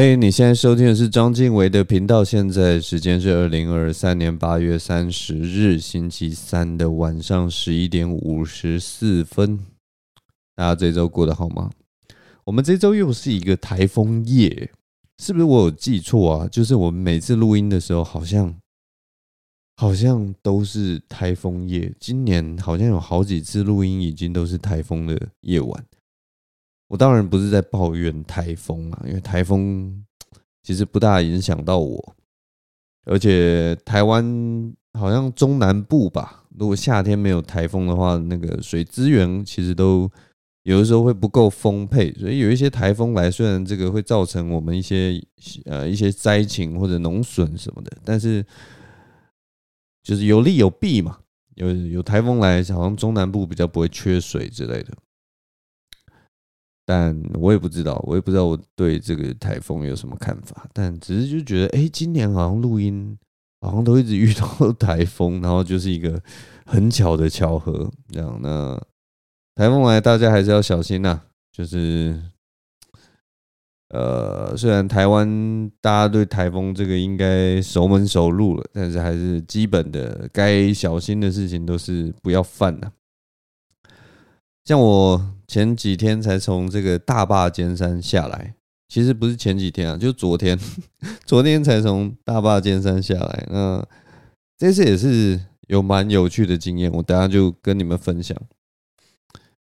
嘿你现在收听的是章晋唯的频道。现在时间是二零二三年八月三十日星期三的晚上十一点五十四分。大家这周过得好吗？我们这周又是一个台风夜，是不是我有记错啊？就是我们每次录音的时候，好像好像都是台风夜。今年好像有好几次录音已经都是台风的夜晚。我当然不是在抱怨台风啊，因为台风其实不大影响到我，而且台湾好像中南部吧，如果夏天没有台风的话，那个水资源其实都有的时候会不够丰沛，所以有一些台风来，虽然这个会造成我们一些呃一些灾情或者农损什么的，但是就是有利有弊嘛，有有台风来，好像中南部比较不会缺水之类的。但我也不知道，我也不知道我对这个台风有什么看法。但只是就觉得，哎，今年好像录音好像都一直遇到台风，然后就是一个很巧的巧合。这样，那台风来，大家还是要小心呐。就是，呃，虽然台湾大家对台风这个应该熟门熟路了，但是还是基本的该小心的事情都是不要犯呐。像我。前几天才从这个大坝尖山下来，其实不是前几天啊，就昨天，昨天才从大坝尖山下来。那这次也是有蛮有趣的经验，我等下就跟你们分享。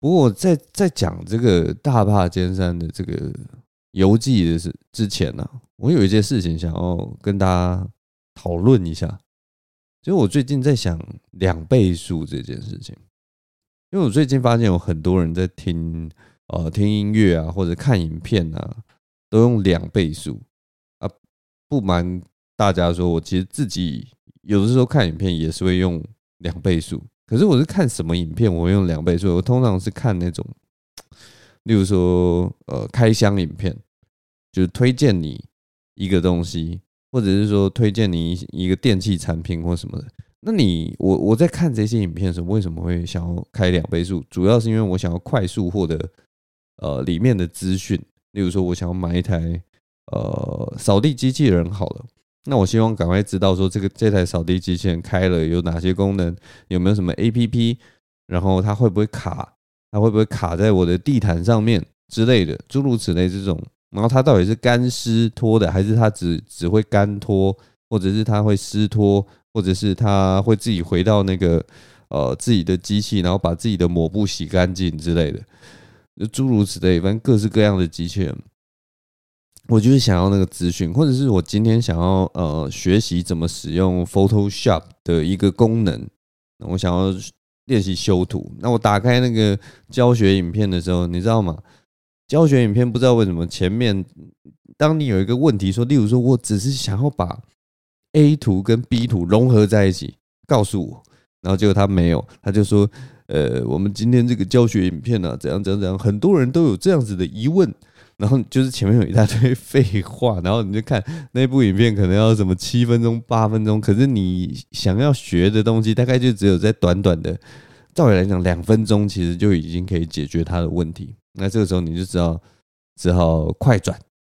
不过我在在讲这个大坝尖山的这个游记的是之前呢，我有一件事情想要跟大家讨论一下，就是我最近在想两倍速这件事情。因为我最近发现有很多人在听呃听音乐啊，或者看影片啊，都用两倍速啊。不瞒大家说，我其实自己有的时候看影片也是会用两倍速。可是我是看什么影片我会用两倍速？我通常是看那种，例如说呃开箱影片，就是推荐你一个东西，或者是说推荐你一个电器产品或什么的。那你我我在看这些影片的时候，为什么会想要开两倍速？主要是因为我想要快速获得呃里面的资讯。例如说，我想要买一台呃扫地机器人，好了，那我希望赶快知道说这个这台扫地机器人开了有哪些功能，有没有什么 APP，然后它会不会卡，它会不会卡在我的地毯上面之类的，诸如此类这种。然后它到底是干湿拖的，还是它只只会干拖，或者是它会湿拖？或者是他会自己回到那个呃自己的机器，然后把自己的抹布洗干净之类的，诸如此类，反正各式各样的机器人，我就是想要那个资讯，或者是我今天想要呃学习怎么使用 Photoshop 的一个功能，我想要练习修图，那我打开那个教学影片的时候，你知道吗？教学影片不知道为什么前面，当你有一个问题说，例如说我只是想要把 A 图跟 B 图融合在一起，告诉我，然后结果他没有，他就说，呃，我们今天这个教学影片呢，怎样怎样怎样，很多人都有这样子的疑问，然后就是前面有一大堆废话，然后你就看那部影片可能要什么七分钟八分钟，可是你想要学的东西，大概就只有在短短的，照理来讲两分钟，其实就已经可以解决他的问题，那这个时候你就知道只好快转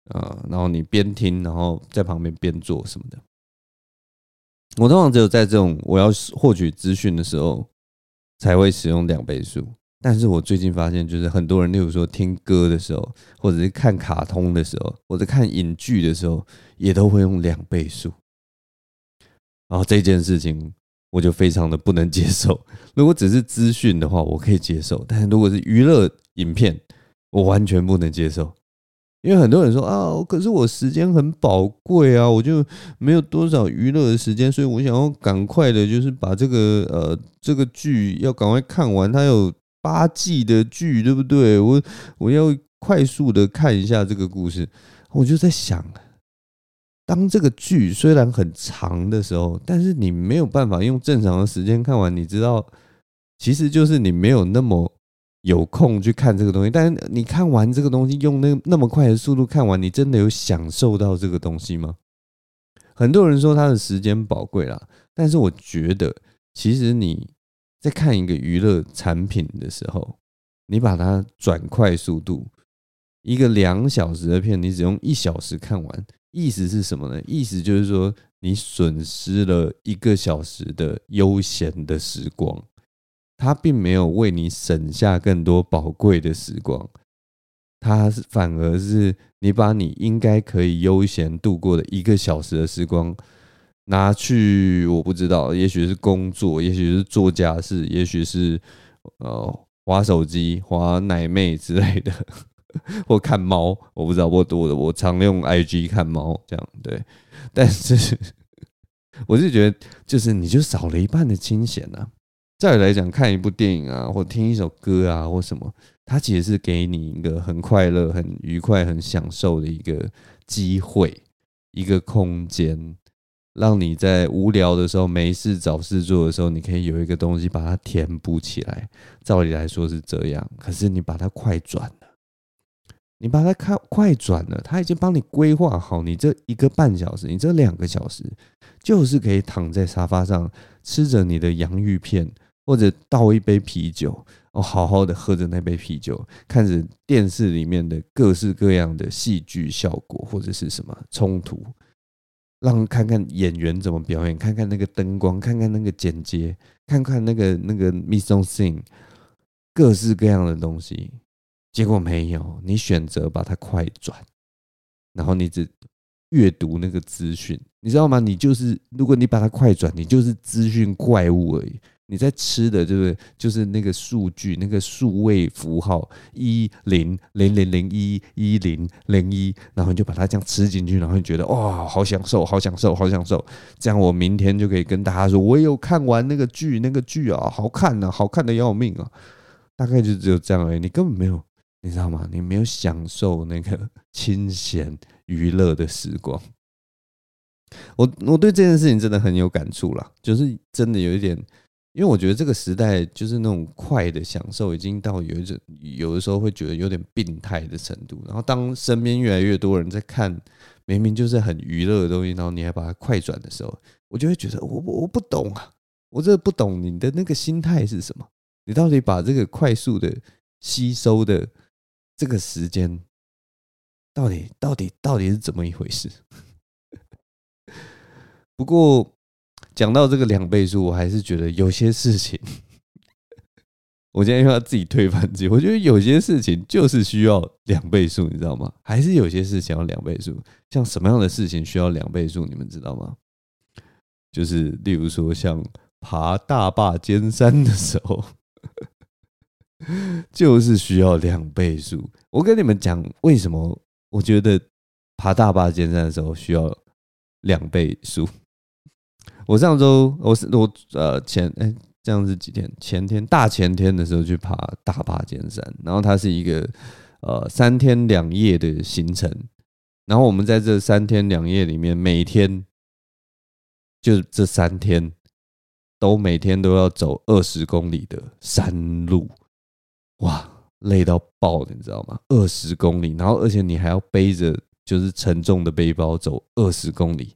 啊，然后你边听，然后在旁边边做什么的。我通常只有在这种我要获取资讯的时候才会使用两倍速，但是我最近发现，就是很多人，例如说听歌的时候，或者是看卡通的时候，或者看影剧的时候，也都会用两倍速。然后这件事情我就非常的不能接受。如果只是资讯的话，我可以接受；但是如果是娱乐影片，我完全不能接受。因为很多人说啊，可是我时间很宝贵啊，我就没有多少娱乐的时间，所以我想要赶快的，就是把这个呃这个剧要赶快看完。它有八季的剧，对不对？我我要快速的看一下这个故事。我就在想，当这个剧虽然很长的时候，但是你没有办法用正常的时间看完。你知道，其实就是你没有那么。有空去看这个东西，但是你看完这个东西，用那那么快的速度看完，你真的有享受到这个东西吗？很多人说他的时间宝贵啦，但是我觉得，其实你在看一个娱乐产品的时候，你把它转快速度，一个两小时的片，你只用一小时看完，意思是什么呢？意思就是说，你损失了一个小时的悠闲的时光，他并没有为你省下更多宝贵的时光，他反而是你把你应该可以悠闲度过的一个小时的时光拿去，我不知道，也许是工作，也许是做家事，也许是呃滑手机、滑奶妹之类的。或看猫，我不知道，我我我常用 IG 看猫，这样对。但是，我是觉得，就是你就少了一半的清闲呐。再来讲，看一部电影啊，或听一首歌啊，或什么，它其实是给你一个很快乐、很愉快、很享受的一个机会，一个空间，让你在无聊的时候、没事找事做的时候，你可以有一个东西把它填补起来。照理来说是这样，可是你把它快转了。你把它开快转了，他已经帮你规划好，你这一个半小时，你这两个小时，就是可以躺在沙发上吃着你的洋芋片，或者倒一杯啤酒，哦，好好的喝着那杯啤酒，看着电视里面的各式各样的戏剧效果，或者是什么冲突，让看看演员怎么表演，看看那个灯光，看看那个剪接，看看那个那个 mise en scène，各式各样的东西。结果没有，你选择把它快转，然后你只阅读那个资讯，你知道吗？你就是，如果你把它快转，你就是资讯怪物而已。你在吃的就是就是那个数据，那个数位符号一零零零零一一零零一，然后你就把它这样吃进去，然后你觉得哇，好享受，好享受，好享受。这样我明天就可以跟大家说，我有看完那个剧，那个剧啊，好看啊，好看的要命啊。大概就只有这样而已，你根本没有。你知道吗？你没有享受那个清闲娱乐的时光。我我对这件事情真的很有感触啦，就是真的有一点，因为我觉得这个时代就是那种快的享受，已经到有一种有的时候会觉得有点病态的程度。然后当身边越来越多人在看明明就是很娱乐的东西，然后你还把它快转的时候，我就会觉得我我不懂啊，我真的不懂你的那个心态是什么？你到底把这个快速的吸收的。这个时间到底到底到底是怎么一回事？不过讲到这个两倍数，我还是觉得有些事情，我今天又要自己推翻自己。我觉得有些事情就是需要两倍数，你知道吗？还是有些事情要两倍数？像什么样的事情需要两倍数？你们知道吗？就是例如说，像爬大坝尖山的时候。就是需要两倍数。我跟你们讲，为什么我觉得爬大坝尖山的时候需要两倍数？我上周我是我呃前哎、这样是几天？前天大前天的时候去爬大霸尖山，然后它是一个呃三天两夜的行程。然后我们在这三天两夜里面，每天就这三天都每天都要走二十公里的山路。哇，累到爆，你知道吗？二十公里，然后而且你还要背着就是沉重的背包走二十公里，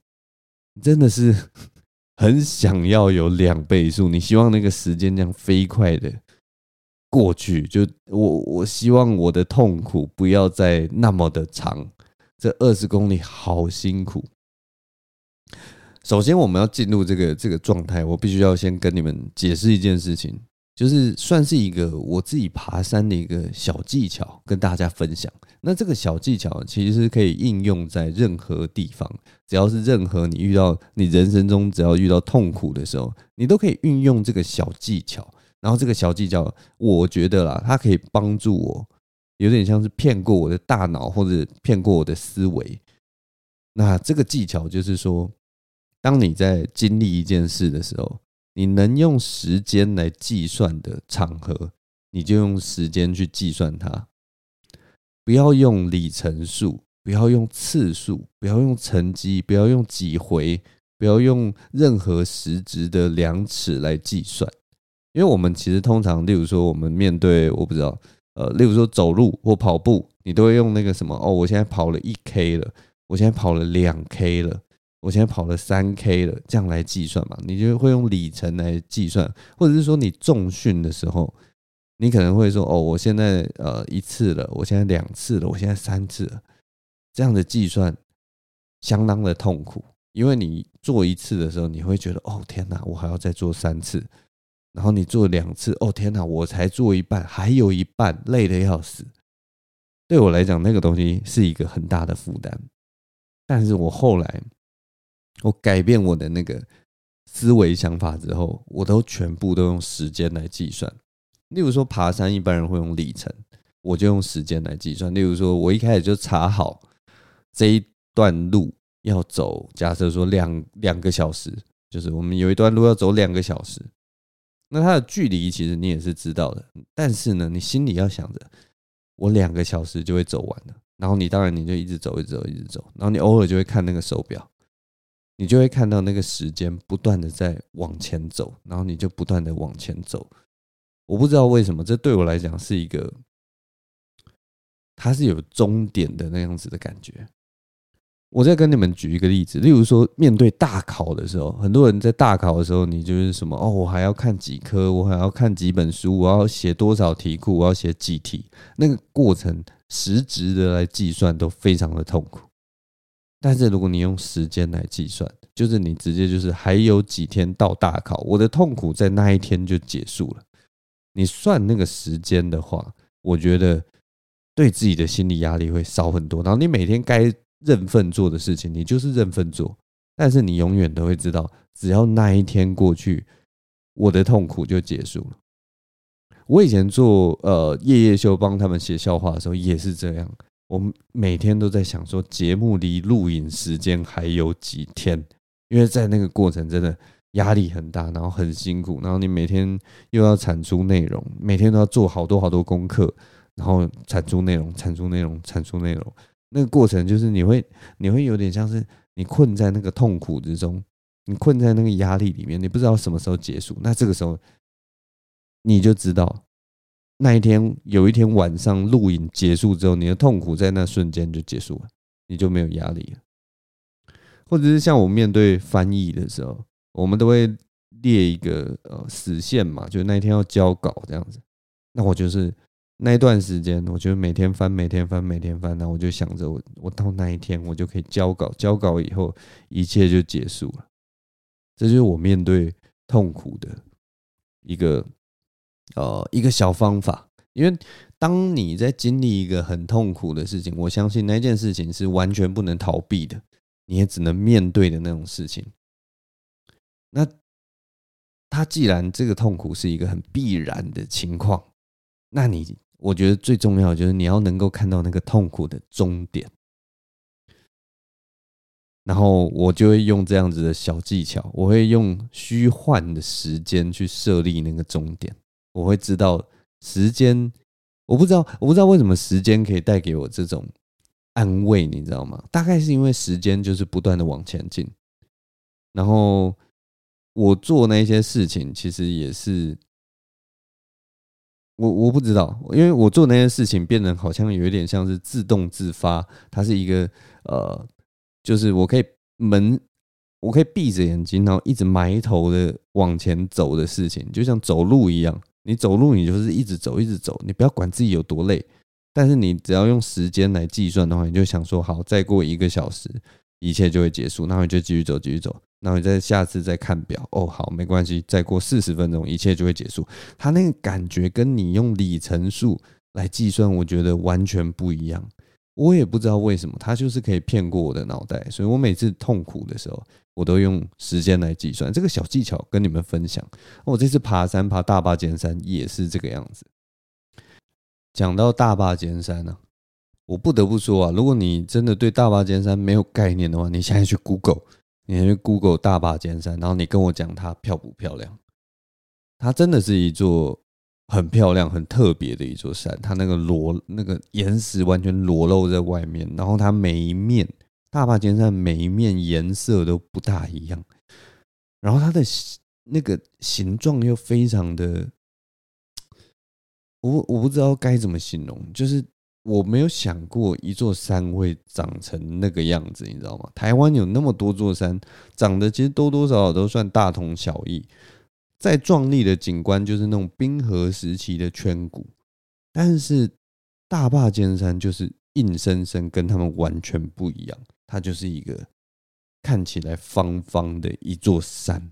真的是很想要有两倍速。你希望那个时间这样飞快的过去，就我我希望我的痛苦不要再那么的长。这二十公里好辛苦。首先，我们要进入这个这个状态，我必须要先跟你们解释一件事情。就是算是一个我自己爬山的一个小技巧，跟大家分享。那这个小技巧其实可以应用在任何地方，只要是任何你遇到你人生中只要遇到痛苦的时候，你都可以运用这个小技巧。然后这个小技巧，我觉得啦，它可以帮助我，有点像是骗过我的大脑或者骗过我的思维。那这个技巧就是说，当你在经历一件事的时候。你能用时间来计算的场合，你就用时间去计算它，不要用里程数，不要用次数，不要用成绩，不要用几回，不要用任何实质的量尺来计算。因为我们其实通常，例如说，我们面对我不知道，呃，例如说走路或跑步，你都会用那个什么哦，我现在跑了一 K 了，我现在跑了两 K 了。我现在跑了三 K 了，这样来计算嘛？你就会用里程来计算，或者是说你重训的时候，你可能会说：“哦，我现在呃一次了，我现在两次了，我现在三次了。”这样的计算相当的痛苦，因为你做一次的时候，你会觉得：“哦，天哪，我还要再做三次。”然后你做两次，哦，天哪，我才做一半，还有一半，累得要死。对我来讲，那个东西是一个很大的负担。但是我后来，我改变我的那个思维想法之后，我都全部都用时间来计算。例如说爬山，一般人会用里程，我就用时间来计算。例如说，我一开始就查好这一段路要走，假设说两两个小时，就是我们有一段路要走两个小时，那它的距离其实你也是知道的，但是呢，你心里要想着，我两个小时就会走完了，然后你当然你就一直走，一直走，一直走，然后你偶尔就会看那个手表，你就会看到那个时间不断的在往前走，然后你就不断的往前走。我不知道为什么，这对我来讲是一个，它是有终点的那样子的感觉。我再跟你们举一个例子，例如说，面对大考的时候，很多人在大考的时候，你就是什么哦，我还要看几科，我还要看几本书，我要写多少题库，我要写几题，那个过程实质的来计算都非常的痛苦。但是如果你用时间来计算，就是你直接就是还有几天到大考，我的痛苦在那一天就结束了。你算那个时间的话，我觉得对自己的心理压力会少很多。然后你每天该认份做的事情，你就是认份做。但是你永远都会知道，只要那一天过去，我的痛苦就结束了。我以前做呃夜夜秀帮他们写笑话的时候也是这样，我每天都在想说，节目离录影时间还有几天，因为在那个过程真的。压力很大，然后很辛苦，然后你每天又要产出内容，每天都要做好多好多功课，然后产出内容，产出内容，产出内容。那个过程就是你会，你会有点像是你困在那个痛苦之中，你困在那个压力里面，你不知道什么时候结束。那这个时候，你就知道那一天有一天晚上录影结束之后，你的痛苦在那瞬间就结束了，你就没有压力了。或者是像我面对翻译的时候。我们都会列一个呃死线嘛，就那一天要交稿这样子。那我就是那一段时间，我就每天翻，每天翻，每天翻。那我就想着，我我到那一天，我就可以交稿。交稿以后，一切就结束了。这就是我面对痛苦的一个呃一个小方法。因为当你在经历一个很痛苦的事情，我相信那件事情是完全不能逃避的，你也只能面对的那种事情。那他既然这个痛苦是一个很必然的情况，那你我觉得最重要就是你要能够看到那个痛苦的终点。然后我就会用这样子的小技巧，我会用虚幻的时间去设立那个终点。我会知道时间，我不知道，我不知道为什么时间可以带给我这种安慰，你知道吗？大概是因为时间就是不断的往前进，然后。我做那些事情，其实也是我我不知道，因为我做那些事情，变得好像有一点像是自动自发，它是一个呃，就是我可以门，我可以闭着眼睛，然后一直埋头的往前走的事情，就像走路一样。你走路，你就是一直走，一直走，你不要管自己有多累，但是你只要用时间来计算的话，你就想说，好，再过一个小时，一切就会结束，然后你就继续走，继续走。然后你再下次再看表哦，好，没关系，再过四十分钟，一切就会结束。他那个感觉跟你用里程数来计算，我觉得完全不一样。我也不知道为什么，他就是可以骗过我的脑袋。所以我每次痛苦的时候，我都用时间来计算。这个小技巧跟你们分享。我这次爬山，爬大坝尖山也是这个样子。讲到大坝尖山呢，我不得不说啊，如果你真的对大坝尖山没有概念的话，你现在去 Google。你去 Google 大坝尖山，然后你跟我讲它漂不漂亮？它真的是一座很漂亮、很特别的一座山。它那个裸那个岩石完全裸露在外面，然后它每一面大霸尖山每一面颜色都不大一样，然后它的那个形状又非常的，我我不知道该怎么形容，就是。我没有想过一座山会长成那个样子，你知道吗？台湾有那么多座山，长得其实多多少少都算大同小异，再壮丽的景观就是那种冰河时期的圈谷，但是大坝尖山就是硬生生跟他们完全不一样，它就是一个看起来方方的一座山，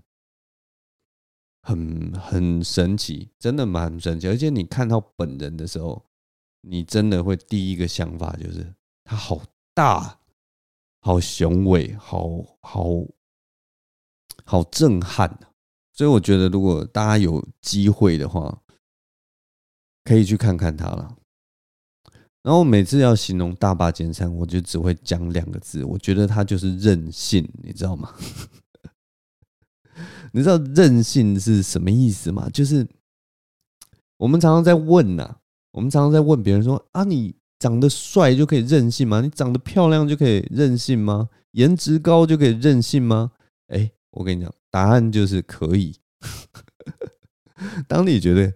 很很神奇，真的蛮神奇。而且你看到本人的时候，你真的会第一个想法就是它好大，好雄伟，好好好震撼。所以我觉得，如果大家有机会的话，可以去看看它了。然后每次要形容大霸尖山，我就只会讲两个字，我觉得它就是任性，你知道吗？你知道任性是什么意思吗？就是我们常常在问呐，我们常常在问别人说啊，你长得帅就可以任性吗？你长得漂亮就可以任性吗？颜值高就可以任性吗？哎，我跟你讲。答案就是可以。当你觉得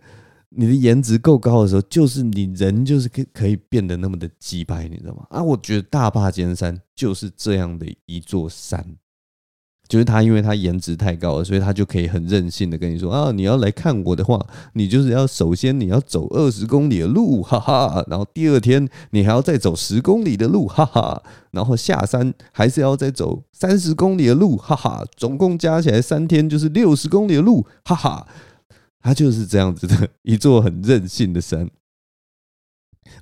你的颜值够高的时候，就是你人就是可可以变得那么的鸡掰，你知道吗？啊，我觉得大坝尖山就是这样的一座山。就是他，因为他颜值太高了，所以他就可以很任性的跟你说啊，你要来看我的话，你就是要首先你要走二十公里的路，哈哈，然后第二天你还要再走十公里的路，哈哈，然后下山还是要再走三十公里的路，哈哈，总共加起来三天就是六十公里的路，哈哈，他就是这样子的一座很任性的山，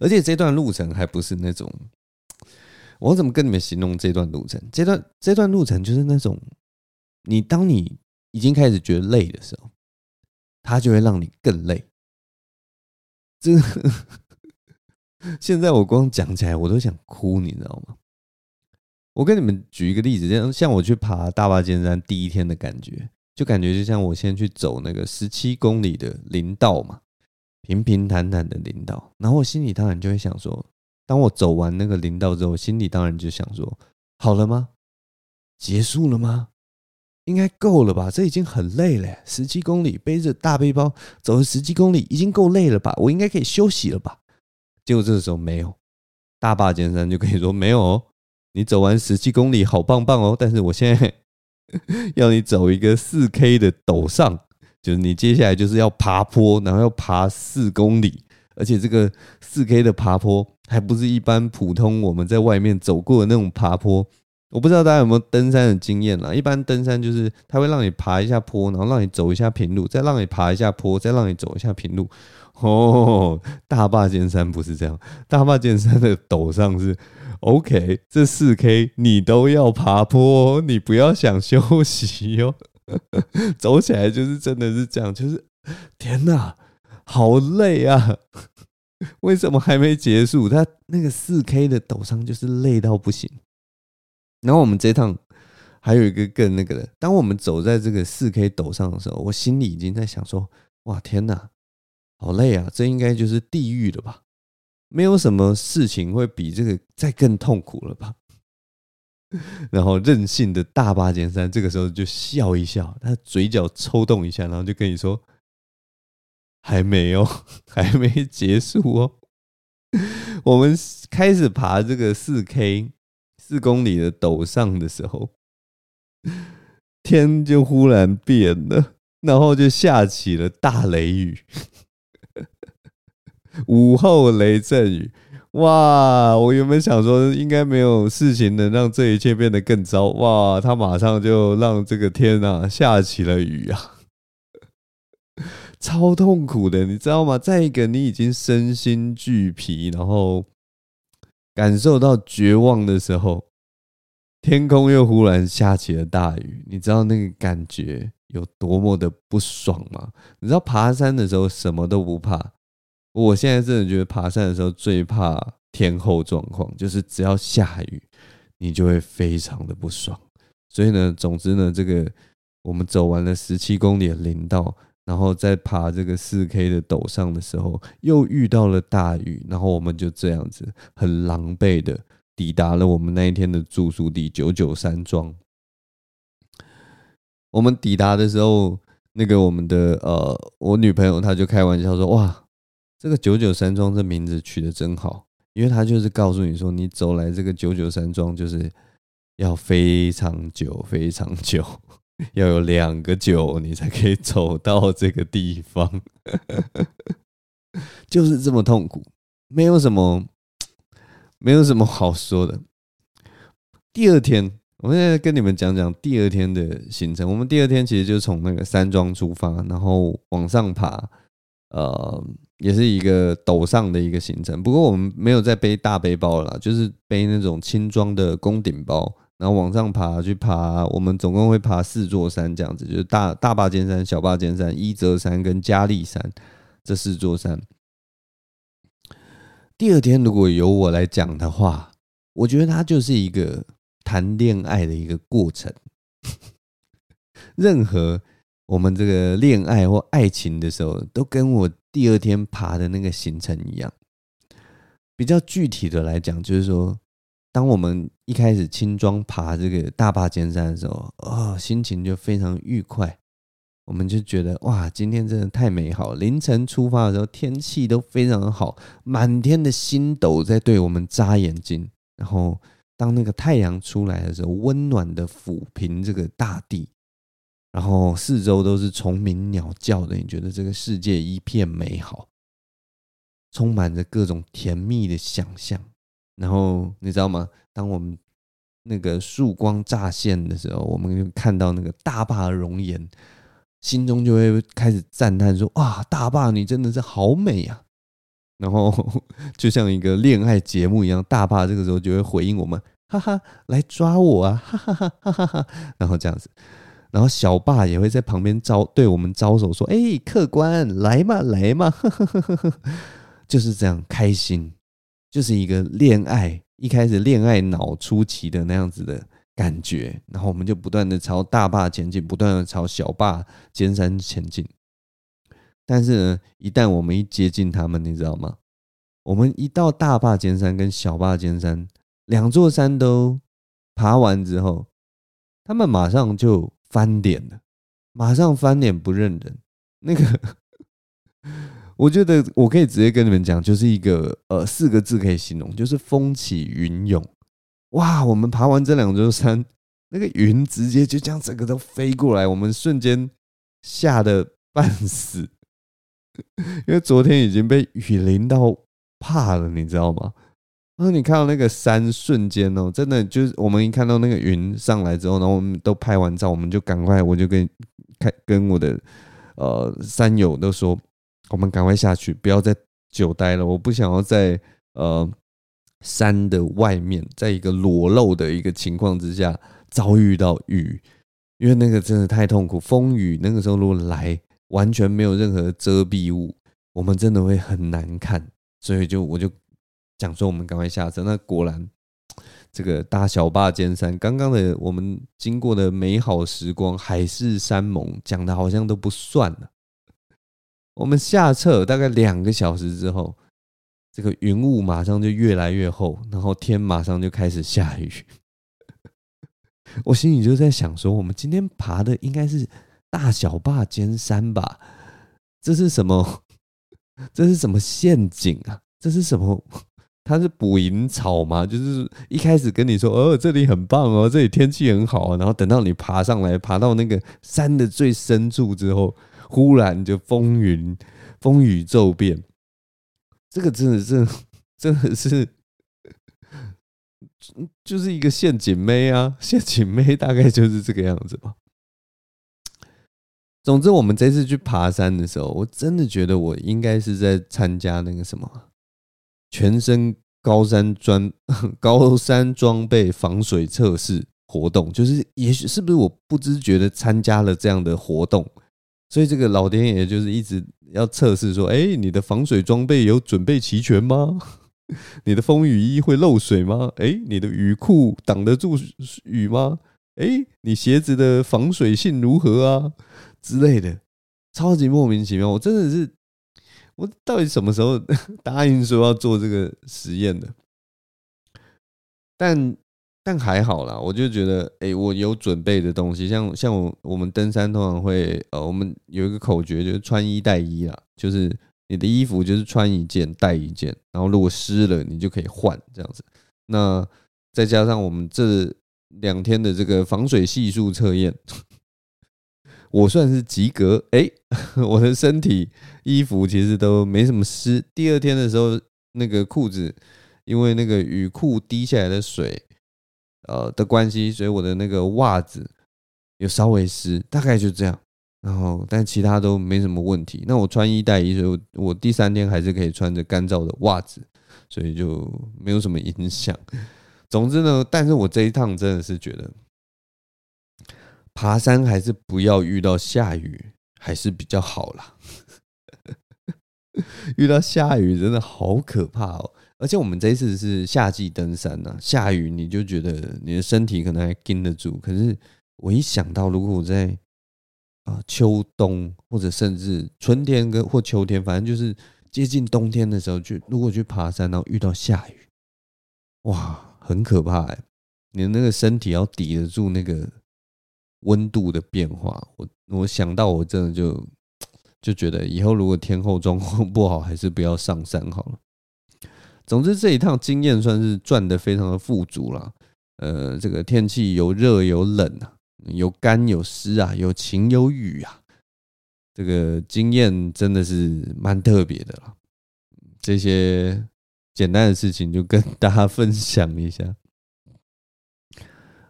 而且这段路程还不是那种。我怎么跟你们形容这段路程？这段这段路程就是那种，你当你已经开始觉得累的时候，它就会让你更累。这 现在我光讲起来我都想哭，你知道吗？我跟你们举一个例子，像像我去爬大巴尖山第一天的感觉，就感觉就像我先去走那个十七公里的林道嘛，平平坦坦的林道，然后我心里当然就会想说。当我走完那个林道之后，心里当然就想说：好了吗？结束了吗？应该够了吧？这已经很累了，十七公里背着大背包走了十七公里，已经够累了吧？我应该可以休息了吧？结果这个时候没有，大坝尖山就可以说没有哦。你走完十七公里，好棒棒哦！但是我现在 要你走一个四 K 的陡上，就是你接下来就是要爬坡，然后要爬四公里。而且这个四 K 的爬坡还不是一般普通我们在外面走过的那种爬坡。我不知道大家有没有登山的经验啦。一般登山就是他会让你爬一下坡，然后让你走一下平路，再让你爬一下坡，再让你走一下平路。哦，大坝尖山不是这样，大坝尖山的陡上是 OK，这四 K 你都要爬坡，哦你不要想休息哟。走起来就是真的是这样，就是天哪！好累啊！为什么还没结束？他那个四 K 的抖上就是累到不行。然后我们这趟还有一个更那个的，当我们走在这个四 K 抖上的时候，我心里已经在想说：哇，天哪，好累啊！这应该就是地狱了吧？没有什么事情会比这个再更痛苦了吧？然后任性的大八减三这个时候就笑一笑，他嘴角抽动一下，然后就跟你说。还没有，还没结束哦。我们开始爬这个四 K 四公里的陡上的时候，天就忽然变了，然后就下起了大雷雨，午后雷阵雨。哇！我原本想说应该没有事情能让这一切变得更糟。哇！他马上就让这个天啊下起了雨啊。超痛苦的，你知道吗？再一个，你已经身心俱疲，然后感受到绝望的时候，天空又忽然下起了大雨，你知道那个感觉有多么的不爽吗？你知道爬山的时候什么都不怕，我现在真的觉得爬山的时候最怕天候状况，就是只要下雨，你就会非常的不爽。所以呢，总之呢，这个我们走完了十七公里的林道。然后在爬这个四 K 的陡上的时候，又遇到了大雨，然后我们就这样子很狼狈的抵达了我们那一天的住宿地九九山庄。我们抵达的时候，那个我们的呃，我女朋友她就开玩笑说：“哇，这个九九山庄这名字取得真好，因为她就是告诉你说，你走来这个九九山庄就是要非常久，非常久。” 要有两个九，你才可以走到这个地方，就是这么痛苦，没有什么，没有什么好说的。第二天，我现在跟你们讲讲第二天的行程。我们第二天其实就从那个山庄出发，然后往上爬，呃，也是一个陡上的一个行程。不过我们没有再背大背包了，就是背那种轻装的攻顶包。然后往上爬，去爬，我们总共会爬四座山，这样子，就是大大霸尖山、小霸尖山、一泽山跟加利山这四座山。第二天如果由我来讲的话，我觉得它就是一个谈恋爱的一个过程。任何我们这个恋爱或爱情的时候，都跟我第二天爬的那个行程一样。比较具体的来讲，就是说。当我们一开始轻装爬这个大坝尖山的时候，哦，心情就非常愉快。我们就觉得哇，今天真的太美好。凌晨出发的时候，天气都非常好，满天的星斗在对我们眨眼睛。然后当那个太阳出来的时候，温暖的抚平这个大地，然后四周都是虫鸣鸟叫的，你觉得这个世界一片美好，充满着各种甜蜜的想象。然后你知道吗？当我们那个曙光乍现的时候，我们就看到那个大坝的容颜，心中就会开始赞叹说：“哇，大坝你真的是好美啊！”然后 就像一个恋爱节目一样，大坝这个时候就会回应我们：“哈哈，来抓我啊！”哈哈哈哈哈哈。然后这样子，然后小霸也会在旁边招对我们招手说：“哎，客官来嘛，来嘛！”呵呵呵呵，就是这样开心。就是一个恋爱一开始恋爱脑初期的那样子的感觉，然后我们就不断的朝大坝前进，不断的朝小坝尖山前进。但是呢，一旦我们一接近他们，你知道吗？我们一到大坝尖山跟小坝尖山两座山都爬完之后，他们马上就翻脸了，马上翻脸不认人，那个。我觉得我可以直接跟你们讲，就是一个呃四个字可以形容，就是风起云涌。哇，我们爬完这两座山，那个云直接就这样整个都飞过来，我们瞬间吓得半死，因为昨天已经被雨淋到怕了，你知道吗？然后你看到那个山瞬间哦，真的就是我们一看到那个云上来之后，然后我们都拍完照，我们就赶快，我就跟开跟我的呃山友都说。我们赶快下去，不要再久待了。我不想要在呃山的外面，在一个裸露的一个情况之下遭遇到雨，因为那个真的太痛苦。风雨那个时候如果来，完全没有任何遮蔽物，我们真的会很难看。所以就我就讲说，我们赶快下车。那果然，这个大小霸尖山刚刚的我们经过的美好时光，海誓山盟讲的好像都不算了。我们下撤大概两个小时之后，这个云雾马上就越来越厚，然后天马上就开始下雨。我心里就在想说，我们今天爬的应该是大小坝尖山吧？这是什么？这是什么陷阱啊？这是什么？它是捕蝇草吗？就是一开始跟你说，哦，这里很棒哦，这里天气很好，然后等到你爬上来，爬到那个山的最深处之后。忽然就风云风雨骤变，这个真的是 真的是，就是一个陷阱妹啊！陷阱妹大概就是这个样子吧。总之，我们这次去爬山的时候，我真的觉得我应该是在参加那个什么全身高山装 高山装备防水测试活动，就是也许是不是我不知觉的参加了这样的活动。所以这个老天爷就是一直要测试说，哎，你的防水装备有准备齐全吗？你的风雨衣会漏水吗？哎，你的雨裤挡得住雨吗？哎，你鞋子的防水性如何啊？之类的，超级莫名其妙。我真的是，我到底什么时候 答应说要做这个实验的？但。但还好啦，我就觉得，哎，我有准备的东西，像像我我们登山通常会，呃，我们有一个口诀，就是穿衣带衣啦，就是你的衣服就是穿一件带一件，然后如果湿了，你就可以换这样子。那再加上我们这两天的这个防水系数测验，我算是及格。哎，我的身体衣服其实都没什么湿。第二天的时候，那个裤子因为那个雨裤滴下来的水，呃的关系，所以我的那个袜子有稍微湿，大概就这样。然后，但其他都没什么问题。那我穿衣带衣，所以我第三天还是可以穿着干燥的袜子，所以就没有什么影响。总之呢，但是我这一趟真的是觉得，爬山还是不要遇到下雨，还是比较好啦。遇到下雨真的好可怕哦！而且我们这一次是夏季登山呐，下雨你就觉得你的身体可能还经得住。可是我一想到，如果我在啊，秋冬或者甚至春天跟或秋天，反正就是接近冬天的时候去，如果去爬山，然后遇到下雨，哇，很可怕哎！你的那个身体要抵得住那个温度的变化。我我想到我真的就 就觉得，以后如果天候状况不好，还是不要上山好了。总之这一趟经验算是赚得非常的富足了。呃，这个天气有热有冷啊。有干有湿啊，有晴有雨啊，这个经验真的是蛮特别的了。这些简单的事情就跟大家分享一下。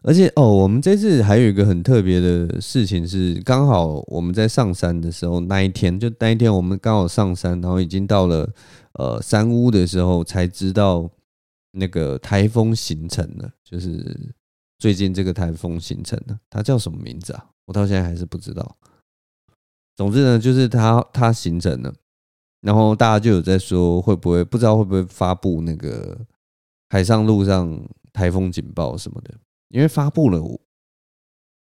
而且哦，我们这次还有一个很特别的事情是，刚好我们在上山的时候那一天，就那一天我们刚好上山，然后已经到了呃山屋的时候，才知道那个台风形成了，就是。最近这个台风形成的，它叫什么名字啊？我到现在还是不知道。总之呢，就是它它形成了，然后大家就有在说会不会不知道会不会发布那个海上路上台风警报什么的，因为发布了，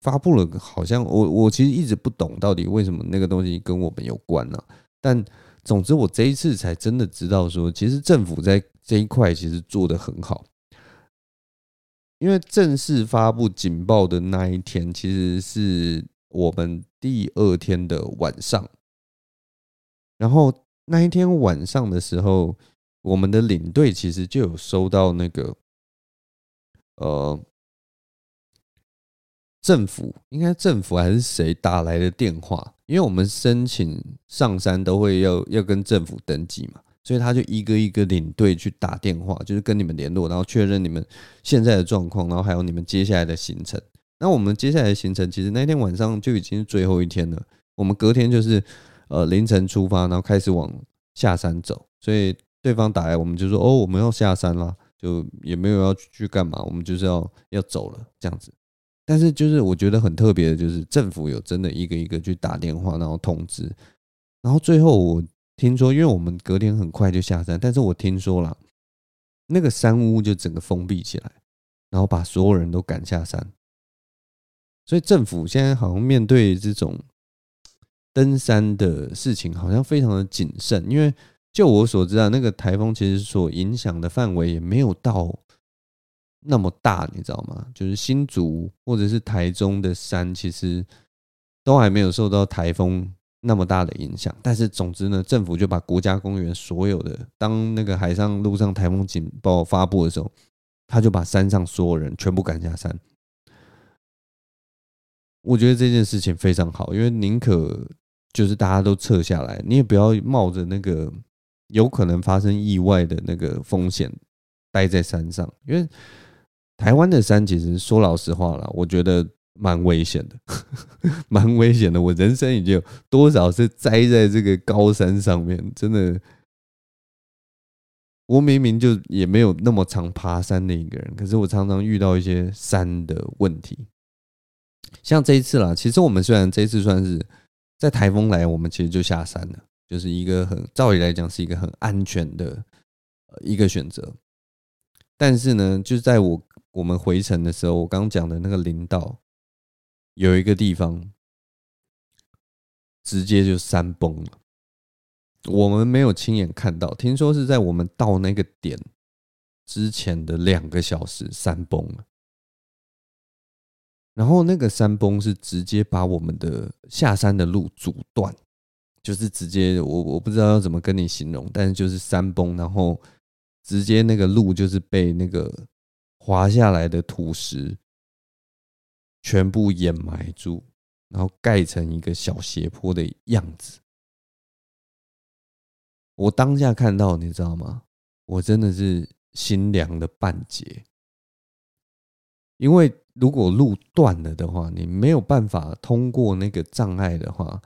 发布了，好像我我其实一直不懂到底为什么那个东西跟我们有关呢？但总之我这一次才真的知道说，其实政府在这一块其实做得很好。因为正式发布警报的那一天，其实是我们第二天的晚上。然后那一天晚上的时候，我们的领队其实就有收到那个，呃，政府应该政府还是谁打来的电话？因为我们申请上山都会要要跟政府登记嘛。所以他就一个一个领队去打电话，就是跟你们联络，然后确认你们现在的状况，然后还有你们接下来的行程。那我们接下来的行程，其实那天晚上就已经是最后一天了。我们隔天就是呃凌晨出发，然后开始往下山走。所以对方打来，我们就说哦，我们要下山了，就也没有要去干嘛，我们就是要要走了这样子。但是就是我觉得很特别的，就是政府有真的一个一个去打电话，然后通知，然后最后我。听说，因为我们隔天很快就下山，但是我听说了，那个山屋就整个封闭起来，然后把所有人都赶下山。所以政府现在好像面对这种登山的事情，好像非常的谨慎。因为就我所知道，那个台风其实所影响的范围也没有到那么大，你知道吗？就是新竹或者是台中的山，其实都还没有受到台风。那么大的影响，但是总之呢，政府就把国家公园所有的，当那个海上、路上台风警报发布的时候，他就把山上所有人全部赶下山。我觉得这件事情非常好，因为宁可就是大家都撤下来，你也不要冒着那个有可能发生意外的那个风险待在山上，因为台湾的山其实说老实话了，我觉得。蛮危险的，蛮危险的。我人生已经有多少次栽在这个高山上面？真的，我明明就也没有那么常爬山的一个人，可是我常常遇到一些山的问题。像这一次啦，其实我们虽然这一次算是在台风来，我们其实就下山了，就是一个很，照理来讲是一个很安全的一个选择。但是呢，就在我我们回程的时候，我刚讲的那个林道。有一个地方直接就山崩了，我们没有亲眼看到，听说是在我们到那个点之前的两个小时山崩了。然后那个山崩是直接把我们的下山的路阻断，就是直接我我不知道要怎么跟你形容，但是就是山崩，然后直接那个路就是被那个滑下来的土石。全部掩埋住，然后盖成一个小斜坡的样子。我当下看到，你知道吗？我真的是心凉了半截，因为如果路断了的话，你没有办法通过那个障碍的话，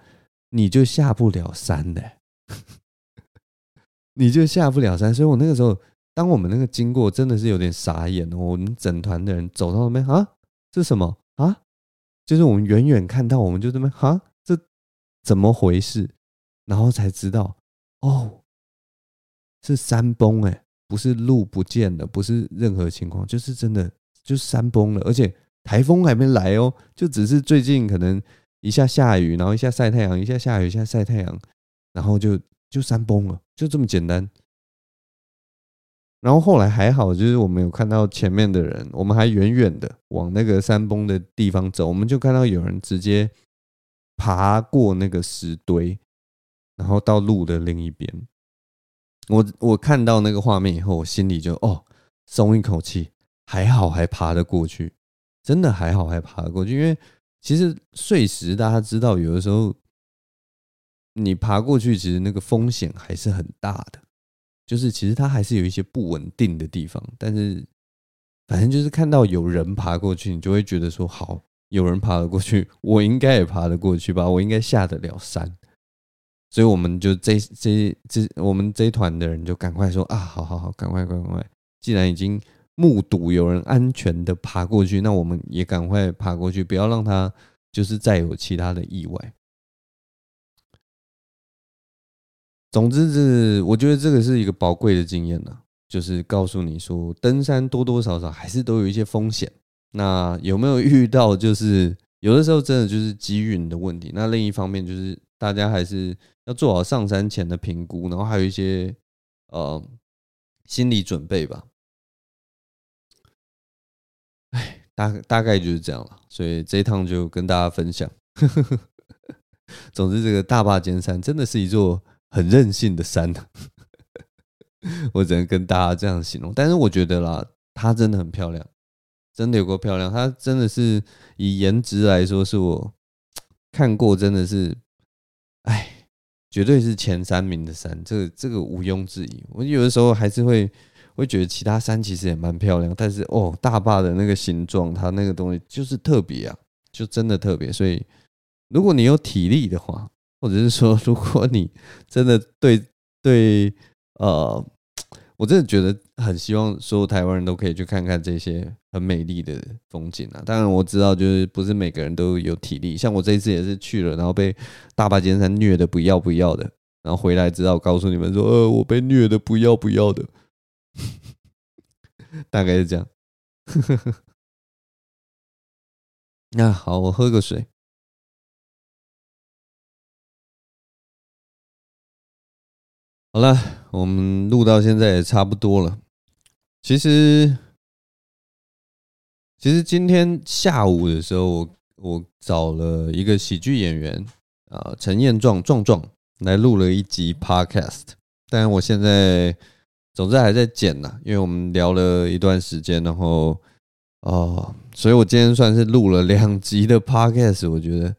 你就下不了山的，你就下不了山。所以我那个时候，当我们那个经过，真的是有点傻眼哦。我们整团的人走到那边啊，这是什么啊？就是我们远远看到，我们就这么啊，这怎么回事？然后才知道哦。是山崩哎，不是路不见了，不是任何情况，就是真的就山崩了，而且台风还没来哦，就只是最近可能一下下雨，然后一下晒太阳，一下下雨，一下晒太阳，然后就就山崩了，就这么简单。然后后来还好，就是我们有看到前面的人，我们还远远的往那个山崩的地方走，我们就看到有人直接爬过那个石堆，然后到路的另一边。我我看到那个画面以后，我心里就哦松一口气，还好还爬得过去，真的还好还爬得过去。因为其实碎石大家知道，有的时候你爬过去，其实那个风险还是很大的，就是其实它还是有一些不稳定的地方。但是反正就是看到有人爬过去，你就会觉得说好，有人爬得过去，我应该也爬得过去吧，我应该下得了山。所以我们就这这这，我们这一团的人就赶快说啊，好好好，赶快赶快！既然已经目睹有人安全的爬过去，那我们也赶快爬过去，不要让他就是再有其他的意外。总之是，我觉得这个是一个宝贵的经验呢，就是告诉你说，登山多多少少还是都有一些风险。那有没有遇到？就是有的时候真的就是机运的问题。那另一方面就是大家还是。要做好上山前的评估，然后还有一些呃心理准备吧。哎，大大概就是这样了，所以这一趟就跟大家分享。总之，这个大霸尖山真的是一座很任性的山，我只能跟大家这样形容。但是我觉得啦，它真的很漂亮，真的有够漂亮。它真的是以颜值来说，是我看过真的是，哎。绝对是前三名的山，这个这个毋庸置疑。我有的时候还是会会觉得其他山其实也蛮漂亮，但是哦，大坝的那个形状，它那个东西就是特别啊，就真的特别。所以，如果你有体力的话，或者是说，如果你真的对 对呃。我真的觉得很希望所有台湾人都可以去看看这些很美丽的风景啊！当然我知道，就是不是每个人都有体力。像我这一次也是去了，然后被大霸尖山虐的不要不要的，然后回来之后告诉你们说，呃，我被虐的不要不要的，大概是这样。那好，我喝个水。好了，我们录到现在也差不多了。其实，其实今天下午的时候，我我找了一个喜剧演员啊，陈彦壮壮壮来录了一集 Podcast。但我现在总之还在剪呢，因为我们聊了一段时间，然后哦，所以我今天算是录了两集的 Podcast。我觉得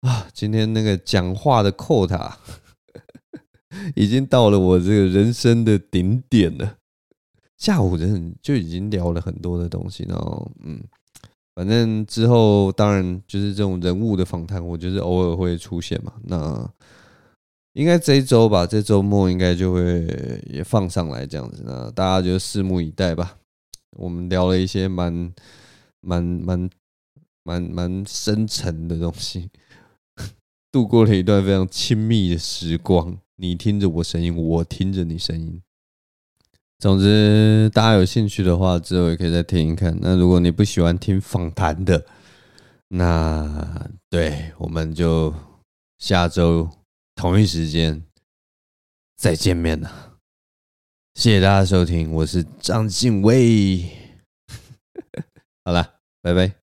啊，今天那个讲话的 quota。已经到了我这个人生的顶点了。下午人就已经聊了很多的东西，然后嗯，反正之后当然就是这种人物的访谈，我就是偶尔会出现嘛。那应该这一周吧，这周末应该就会也放上来这样子。那大家就拭目以待吧。我们聊了一些蛮蛮蛮蛮蛮深沉的东西，度过了一段非常亲密的时光。你听着我声音，我听着你声音。总之，大家有兴趣的话，之后也可以再听一看。那如果你不喜欢听访谈的，那对，我们就下周同一时间再见面了。谢谢大家收听，我是张晋唯。好了，拜拜。